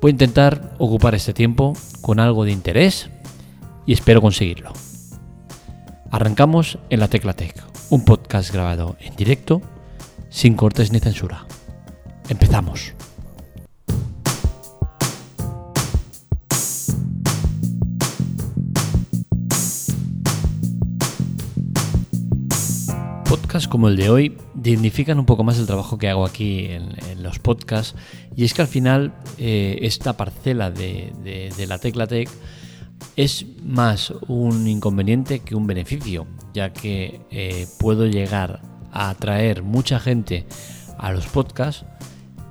Voy a intentar ocupar este tiempo con algo de interés y espero conseguirlo. Arrancamos en la Tecla Tech, un podcast grabado en directo, sin cortes ni censura. Empezamos. Podcasts como el de hoy dignifican un poco más el trabajo que hago aquí en, los podcasts y es que al final eh, esta parcela de, la Tecla Tech es más un inconveniente que un beneficio, ya que eh, puedo llegar a atraer mucha gente a los podcasts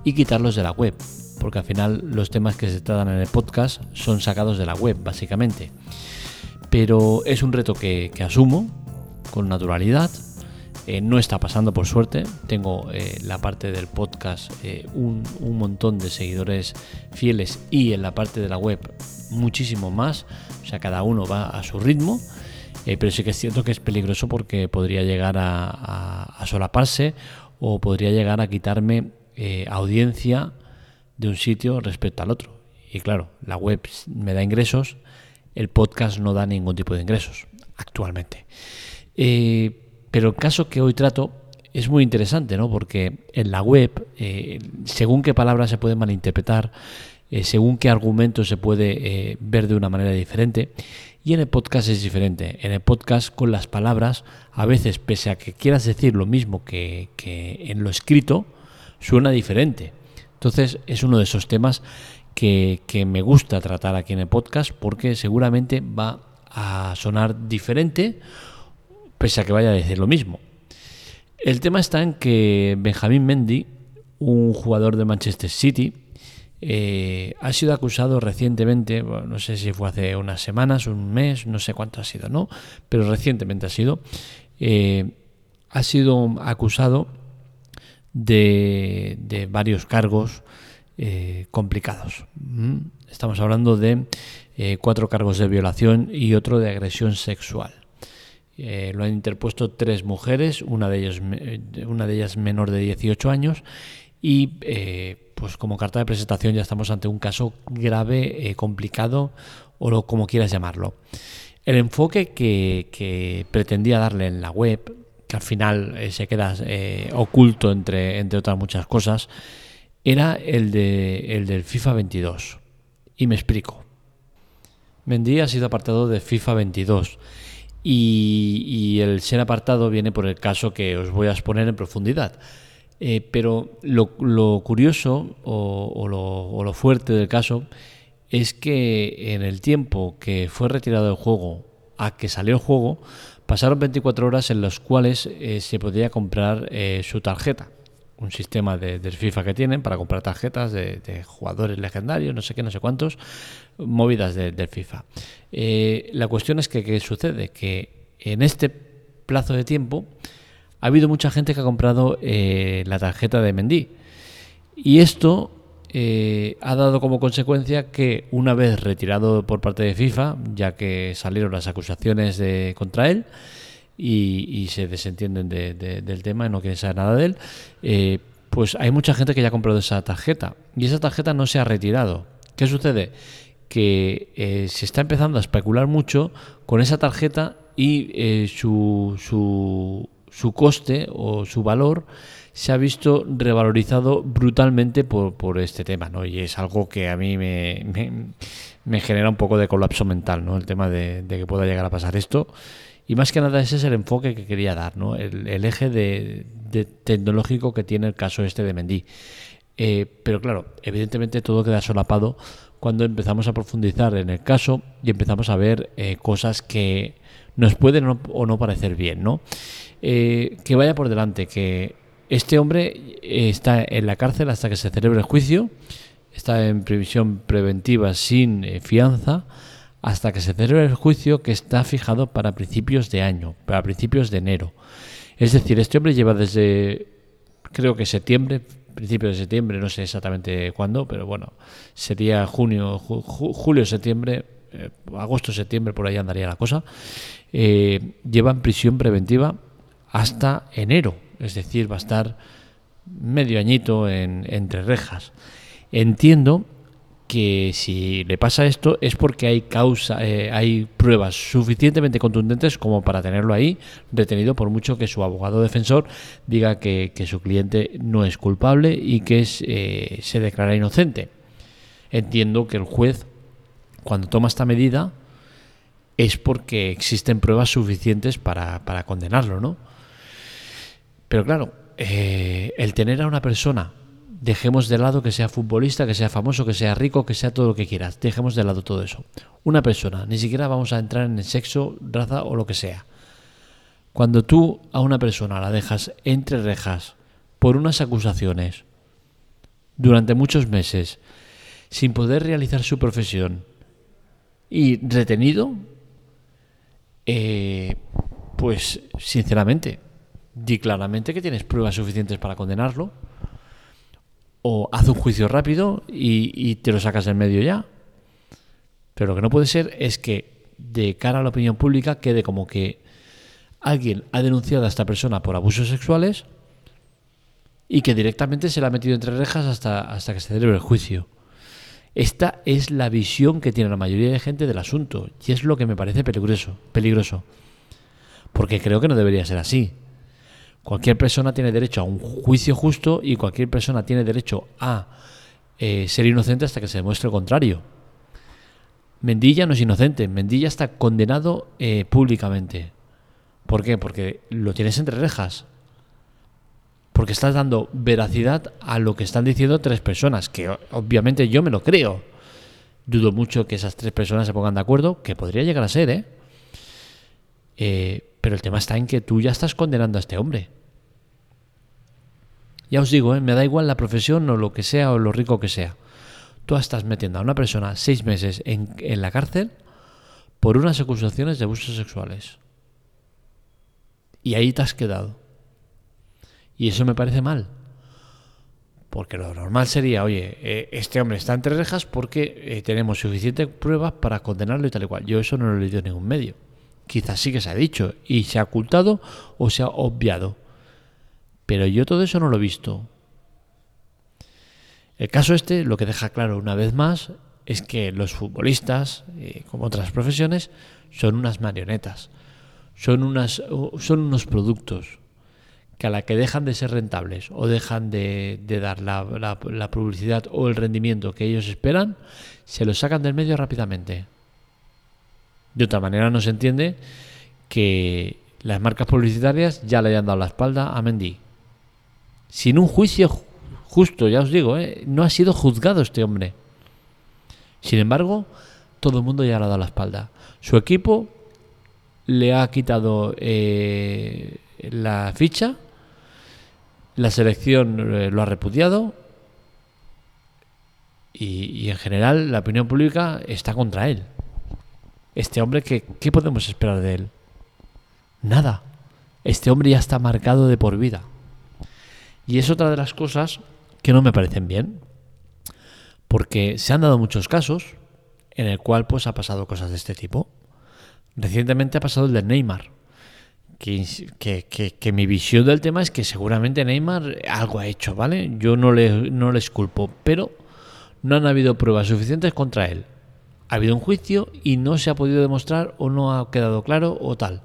y quitarlos de la web, porque al final los temas que se tratan en el podcast son sacados de la web, básicamente. Pero es un reto que, asumo con naturalidad. Eh, no está pasando por suerte. Tengo eh, la parte del podcast eh, un, un, montón de seguidores fieles y en la parte de la web muchísimo más. O sea, cada uno va a su ritmo. pero sí que es cierto que es peligroso porque podría llegar a, solaparse o podría llegar a quitarme eh, audiencia de un sitio respecto al otro. Y claro, la web me da ingresos, el podcast no da ningún tipo de ingresos actualmente. Eh, pero el caso que hoy trato es muy interesante, ¿no? Porque en la web, eh, según qué palabras se pueden malinterpretar, según qué argumento se puede ver de una manera diferente, y en el podcast es diferente. En el podcast con las palabras, a veces, pese a que quieras decir lo mismo que, que en lo escrito, suena diferente. Entonces es uno de esos temas que, me gusta tratar aquí en el podcast porque seguramente va a sonar diferente pese a que vaya a decir lo mismo. El tema está en que Benjamín Mendy, un jugador de Manchester City, eh, ha sido acusado recientemente, no sé si fue hace unas semanas, un mes, no sé cuánto ha sido, ¿no? Pero recientemente ha sido, eh, ha sido acusado de, varios cargos eh, complicados. Estamos hablando de cuatro cargos de violación y otro de agresión sexual. Eh, lo han interpuesto tres mujeres, una de ellas, una de ellas menor de 18 años, y pues como carta de presentación ya estamos ante un caso grave, complicado o lo, como quieras llamarlo. El enfoque que, pretendía darle en la web que al final eh, se queda eh, oculto entre, entre otras muchas cosas, era el, de, el del FIFA 22. Y me explico. Mendy ha sido apartado de FIFA 22 y, el ser apartado viene por el caso que os voy a exponer en profundidad. Eh, pero lo, curioso o, lo, fuerte del caso es que en el tiempo que fue retirado del juego a que salió el juego, Pasaron 24 horas en las cuales eh, se podía comprar eh, su tarjeta. Un sistema de, FIFA que tienen para comprar tarjetas de, jugadores legendarios, no sé qué, no sé cuántos, movidas del FIFA. Eh, la cuestión es que, ¿qué sucede? Que en este plazo de tiempo ha habido mucha gente que ha comprado la tarjeta de Mendy. Y esto eh, ha dado como consecuencia que una vez retirado por parte de FIFA, ya que salieron las acusaciones de, contra él y, se desentienden del tema y no quieren saber nada de él, eh, pues hay mucha gente que ya ha comprado esa tarjeta y esa tarjeta no se ha retirado. ¿Qué sucede? Que eh, se está empezando a especular mucho con esa tarjeta y su, su, su coste o su valor se ha visto revalorizado brutalmente por, este tema, ¿no? Y es algo que a mí me, me, genera un poco de colapso mental, ¿no? El tema de, que pueda llegar a pasar esto. Y más que nada ese es el enfoque que quería dar, ¿no? El, eje de, tecnológico que tiene el caso este de Mendy. Eh, pero claro, evidentemente todo queda solapado cuando empezamos a profundizar en el caso y empezamos a ver eh, cosas que nos pueden o no parecer bien, ¿no? Eh, que vaya por delante, que este hombre está en la cárcel hasta que se celebre el juicio, está en previsión preventiva sin fianza, hasta que se celebre el juicio que está fijado para principios de año, para principios de enero. Es decir, este hombre lleva desde, creo que septiembre, principio de septiembre, no sé exactamente cuándo, pero bueno, sería junio, julio, septiembre, eh, agosto, septiembre, por ahí andaría la cosa. Eh, lleva en prisión preventiva hasta enero, es decir, va a estar medio añito en, entre rejas. Entiendo que si le pasa esto es porque hay causa, eh, hay pruebas suficientemente contundentes como para tenerlo ahí detenido por mucho que su abogado defensor diga que, su cliente no es culpable y que eh, se declara inocente. Entiendo que el juez cuando toma esta medida es porque existen pruebas suficientes para, para condenarlo, ¿no? Pero claro, eh, el tener a una persona, dejemos de lado que sea futbolista, que sea famoso, que sea rico, que sea todo lo que quieras, dejemos de lado todo eso. Una persona, ni siquiera vamos a entrar en el sexo, raza o lo que sea. Cuando tú a una persona la dejas entre rejas por unas acusaciones durante muchos meses, sin poder realizar su profesión y retenido, eh, pues sinceramente, di claramente que tienes pruebas suficientes para condenarlo, o haz un juicio rápido y, te lo sacas del medio ya. Pero lo que no puede ser es que de cara a la opinión pública quede como que alguien ha denunciado a esta persona por abusos sexuales y que directamente se la ha metido entre rejas hasta, hasta que se celebre el juicio. Esta es la visión que tiene la mayoría de gente del asunto y es lo que me parece peligroso, peligroso. Porque creo que no debería ser así. Cualquier persona tiene derecho a un juicio justo y cualquier persona tiene derecho a eh, ser inocente hasta que se demuestre lo contrario. Mendilla no es inocente, Mendilla está condenado eh, públicamente. ¿Por qué? Porque lo tienes entre rejas. Porque estás dando veracidad a lo que están diciendo tres personas, que obviamente yo me lo creo. Dudo mucho que esas tres personas se pongan de acuerdo, que podría llegar a ser, ¿eh? eh pero el tema está en que tú ya estás condenando a este hombre. Ya os digo, ¿eh? me da igual la profesión o lo que sea o lo rico que sea. Tú estás metiendo a una persona seis meses en, la cárcel por unas acusaciones de abusos sexuales. Y ahí te has quedado. Y eso me parece mal. Porque lo normal sería, oye, eh, este hombre está entre rejas porque eh, tenemos suficientes pruebas para condenarlo y tal y cual. Yo eso no lo he leído en ningún medio. Quizás sí que se ha dicho y se ha ocultado o se ha obviado. Pero yo todo eso no lo he visto. El caso este lo que deja claro una vez más es que los futbolistas, eh, como otras profesiones, son unas marionetas, son, unas, son unos productos que a la que dejan de ser rentables o dejan de, dar la, la, publicidad o el rendimiento que ellos esperan, se los sacan del medio rápidamente. De otra manera no se entiende que las marcas publicitarias ya le hayan dado la espalda a Mendy sin un juicio justo, ya os digo, ¿eh? no ha sido juzgado este hombre. Sin embargo, todo el mundo ya le ha dado la espalda. Su equipo le ha quitado eh, la ficha, la selección eh, lo ha repudiado y, en general la opinión pública está contra él. Este hombre, ¿qué, ¿qué podemos esperar de él? Nada. Este hombre ya está marcado de por vida. Y es otra de las cosas que no me parecen bien. Porque se han dado muchos casos en el cual pues ha pasado cosas de este tipo. Recientemente ha pasado el de Neymar. Que, que, mi visión del tema es que seguramente Neymar algo ha hecho, ¿vale? Yo no le, no les culpo, pero no han habido pruebas suficientes contra él. Ha habido un juicio y no se ha podido demostrar o no ha quedado claro o tal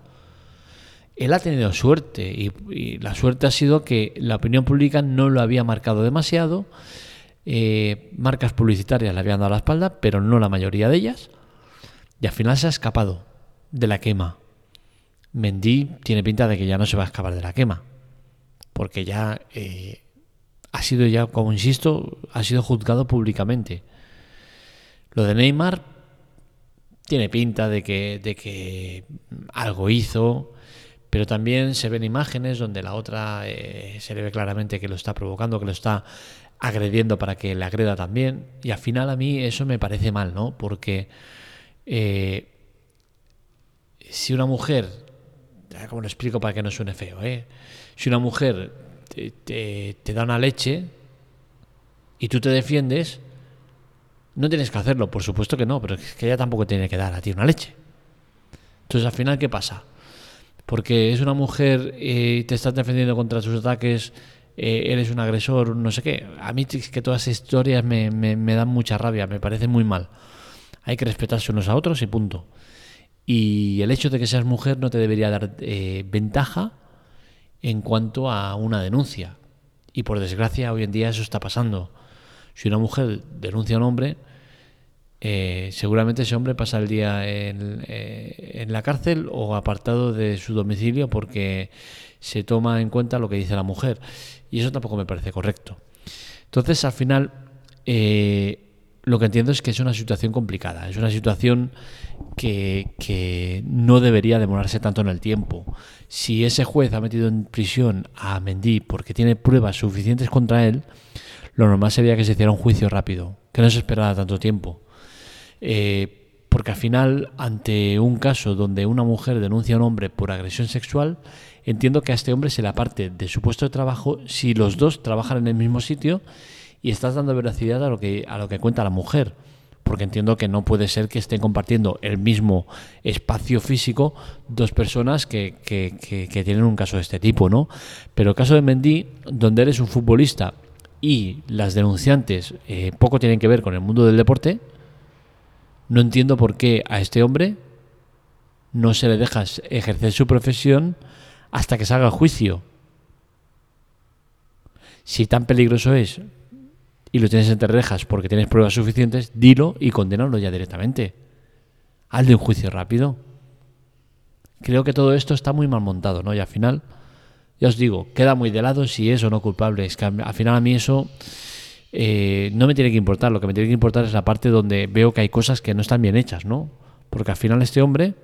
él ha tenido suerte y, la suerte ha sido que la opinión pública no lo había marcado demasiado. Eh, marcas publicitarias le habían dado la espalda, pero no la mayoría de ellas. Y al final se ha escapado de la quema. Mendy tiene pinta de que ya no se va a escapar de la quema. Porque ya eh, ha sido ya, como insisto, ha sido juzgado públicamente. Lo de Neymar tiene pinta de que, de que algo hizo pero también se ven imágenes donde la otra eh, se le ve claramente que lo está provocando, que lo está agrediendo para que le agreda también. Y al final a mí eso me parece mal, ¿no? Porque eh, si una mujer, como lo explico para que no suene feo, ¿eh? si una mujer te, te da una leche y tú te defiendes, no tienes que hacerlo, por supuesto que no, pero es que ella tampoco tiene que dar a ti una leche. Entonces al final, ¿qué pasa? Porque es una mujer y te estás defendiendo contra sus ataques, eh, eres un agresor, no sé qué. A mí es que todas esas historias me, me, dan mucha rabia, me parece muy mal. Hay que respetarse unos a otros y punto. Y el hecho de que seas mujer no te debería dar eh, ventaja en cuanto a una denuncia. Y por desgracia hoy en día eso está pasando. Si una mujer denuncia a un hombre, eh, seguramente ese hombre pasa el día en, eh, en, la cárcel o apartado de su domicilio porque se toma en cuenta lo que dice la mujer. Y eso tampoco me parece correcto. Entonces, al final, eh, lo que entiendo es que es una situación complicada, es una situación que, que, no debería demorarse tanto en el tiempo. Si ese juez ha metido en prisión a Mendy porque tiene pruebas suficientes contra él, lo normal sería que se hiciera un juicio rápido, que no se esperara tanto tiempo. Eh, porque al final, ante un caso donde una mujer denuncia a un hombre por agresión sexual, entiendo que a este hombre se le aparte de su puesto de trabajo si los dos trabajan en el mismo sitio y estás dando veracidad a lo que, a lo que cuenta la mujer. Porque entiendo que no puede ser que estén compartiendo el mismo espacio físico dos personas que, que, tienen un caso de este tipo, ¿no? Pero el caso de Mendy, donde eres un futbolista y las denunciantes eh, poco tienen que ver con el mundo del deporte, no entiendo por qué a este hombre no se le deja ejercer su profesión hasta que salga el juicio. Si tan peligroso es y lo tienes entre rejas porque tienes pruebas suficientes, dilo y condénalo ya directamente. Haz de un juicio rápido. Creo que todo esto está muy mal montado, ¿no? Y al final ya os digo, queda muy de lado si es o no culpable. Es que al final a mí eso eh, no me tiene que importar. Lo que me tiene que importar es la parte donde veo que hay cosas que no están bien hechas, ¿no? Porque al final este hombre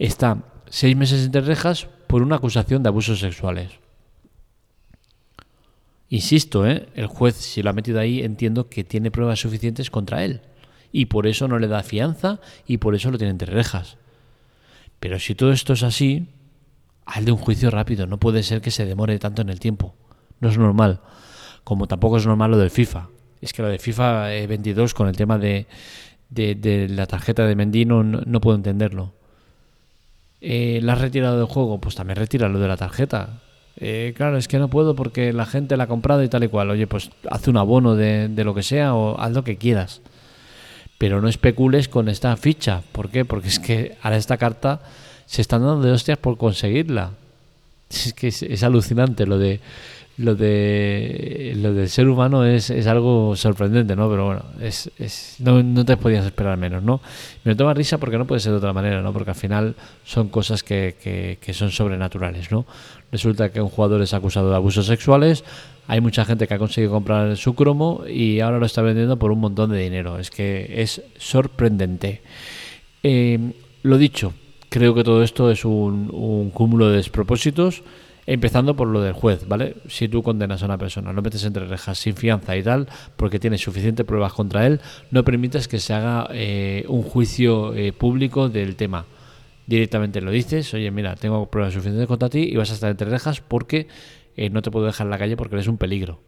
está seis meses entre rejas por una acusación de abusos sexuales. Insisto, ¿eh? el juez, si lo ha metido ahí, entiendo que tiene pruebas suficientes contra él. Y por eso no le da fianza y por eso lo tiene entre rejas. Pero si todo esto es así, de un juicio rápido. No puede ser que se demore tanto en el tiempo. No es normal. Como tampoco es normal lo del FIFA. Es que lo de FIFA 22 eh, con el tema de, de, la tarjeta de Mendino no, puedo entenderlo. Eh, ¿La has retirado del juego? Pues también retira lo de la tarjeta. Eh, claro, es que no puedo porque la gente la ha comprado y tal y cual. Oye, pues haz un abono de, de lo que sea o haz lo que quieras. Pero no especules con esta ficha. ¿Por qué? Porque es que ahora esta carta se están dando de hostias por conseguirla. Es que es, alucinante lo de lo de lo del ser humano es, es algo sorprendente, ¿no? Pero bueno, es, es no, no, te podías esperar menos, ¿no? Me toma risa porque no puede ser de otra manera, ¿no? Porque al final son cosas que, que, son sobrenaturales, ¿no? Resulta que un jugador es acusado de abusos sexuales, hay mucha gente que ha conseguido comprar su cromo y ahora lo está vendiendo por un montón de dinero. Es que es sorprendente. Eh, lo dicho, creo que todo esto es un, cúmulo de despropósitos, empezando por lo del juez, ¿vale? Si tú condenas a una persona, lo metes entre rejas sin fianza y tal, porque tienes suficientes pruebas contra él, no permitas que se haga eh, un juicio eh, público del tema. Directamente lo dices, oye, mira, tengo pruebas suficientes contra ti y vas a estar entre rejas porque eh, no te puedo dejar en la calle porque eres un peligro.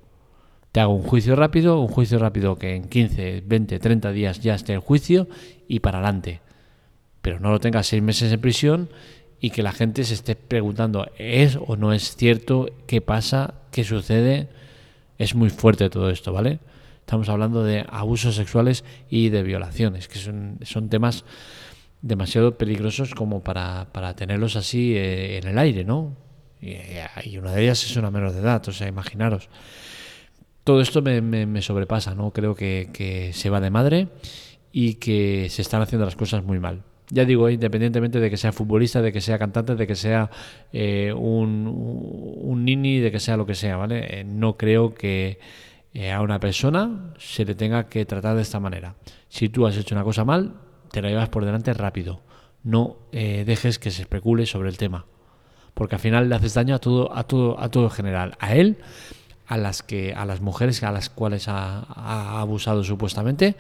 Te hago un juicio rápido, un juicio rápido que en 15, 20, 30 días ya esté el juicio y para adelante pero no lo tenga seis meses en prisión y que la gente se esté preguntando, ¿es o no es cierto? ¿Qué pasa? ¿Qué sucede? Es muy fuerte todo esto, ¿vale? Estamos hablando de abusos sexuales y de violaciones, que son, son temas demasiado peligrosos como para, tenerlos así eh, en el aire, ¿no? Y, una de ellas es una menor de edad, o sea, imaginaros. Todo esto me, me, sobrepasa, ¿no? Creo que se va de madre y que se están haciendo las cosas muy mal ya digo, independientemente de que sea futbolista, de que sea cantante, de que sea eh, un, un, nini, de que sea lo que sea, ¿vale? Eh, no creo que eh, a una persona se le tenga que tratar de esta manera. Si tú has hecho una cosa mal, te la llevas por delante rápido. No dejes que se especule sobre el tema. Porque al final le haces daño a todo, a todo, a todo en general. A él, a las que, a las mujeres a las cuales ha abusado supuestamente,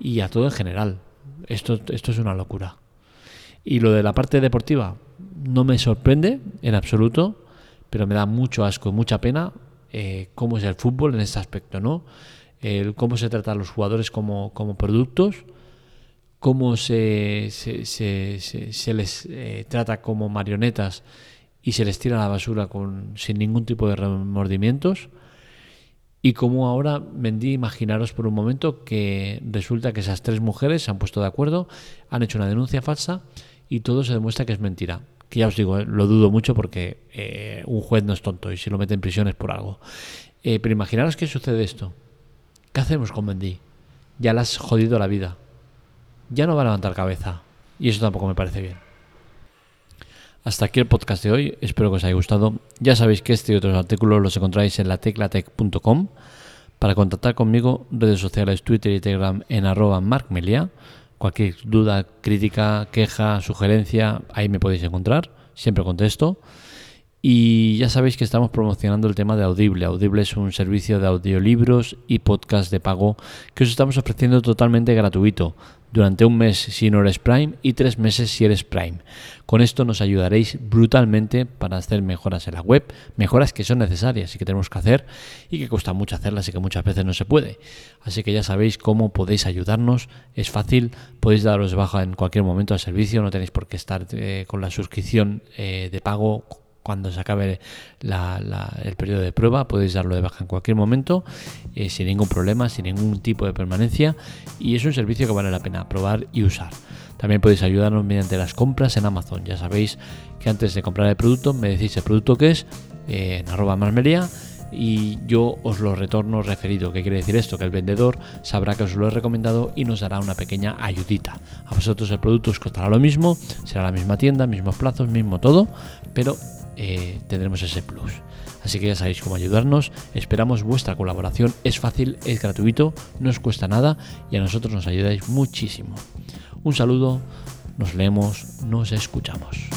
y a todo en general esto, esto es una locura. Y lo de la parte deportiva no me sorprende en absoluto, pero me da mucho asco, mucha pena eh, cómo es el fútbol en este aspecto, ¿no? Cómo se trata a los jugadores como, como productos, cómo se, se, se, les eh, trata como marionetas y se les tira a la basura con, sin ningún tipo de remordimientos. Y cómo ahora vendí, imaginaros por un momento que resulta que esas tres mujeres se han puesto de acuerdo, han hecho una denuncia falsa y todo se demuestra que es mentira. Que ya os digo, eh, lo dudo mucho porque eh, un juez no es tonto y si lo mete en prisión es por algo. Eh, pero imaginaros que sucede esto. ¿Qué hacemos con Mendy? Ya le has jodido la vida. Ya no va a levantar cabeza. Y eso tampoco me parece bien. Hasta aquí el podcast de hoy. Espero que os haya gustado. Ya sabéis que este y otros artículos los encontráis en la teclatec.com. Para contactar conmigo, redes sociales, Twitter y Telegram en arroba markmelia. Cualquier duda, crítica, queja, sugerencia, ahí me podéis encontrar. Siempre contesto. Y ya sabéis que estamos promocionando el tema de Audible. Audible es un servicio de audiolibros y podcast de pago que os estamos ofreciendo totalmente gratuito durante un mes si no eres Prime y tres meses si eres Prime. Con esto nos ayudaréis brutalmente para hacer mejoras en la web, mejoras que son necesarias y que tenemos que hacer y que cuesta mucho hacerlas y que muchas veces no se puede. Así que ya sabéis cómo podéis ayudarnos, es fácil, podéis daros baja en cualquier momento al servicio, no tenéis por qué estar eh, con la suscripción eh, de pago cuando se acabe el periodo de prueba, podéis darlo de baja en cualquier momento, eh, sin ningún problema, sin ningún tipo de permanencia, y es un servicio que vale la pena probar y usar. También podéis ayudarnos mediante las compras en Amazon. Ya sabéis que antes de comprar el producto me decís el producto que es eh, en arroba marmería y yo os lo retorno referido. ¿Qué quiere decir esto? Que el vendedor sabrá que os lo he recomendado y nos dará una pequeña ayudita. A vosotros el producto os costará lo mismo, será la misma tienda, mismos plazos, mismo todo, pero eh, tendremos ese plus. Así que ya sabéis cómo ayudarnos. Esperamos vuestra colaboración. Es fácil, es gratuito, no os cuesta nada y a nosotros nos ayudáis muchísimo. Un saludo, nos leemos, nos escuchamos.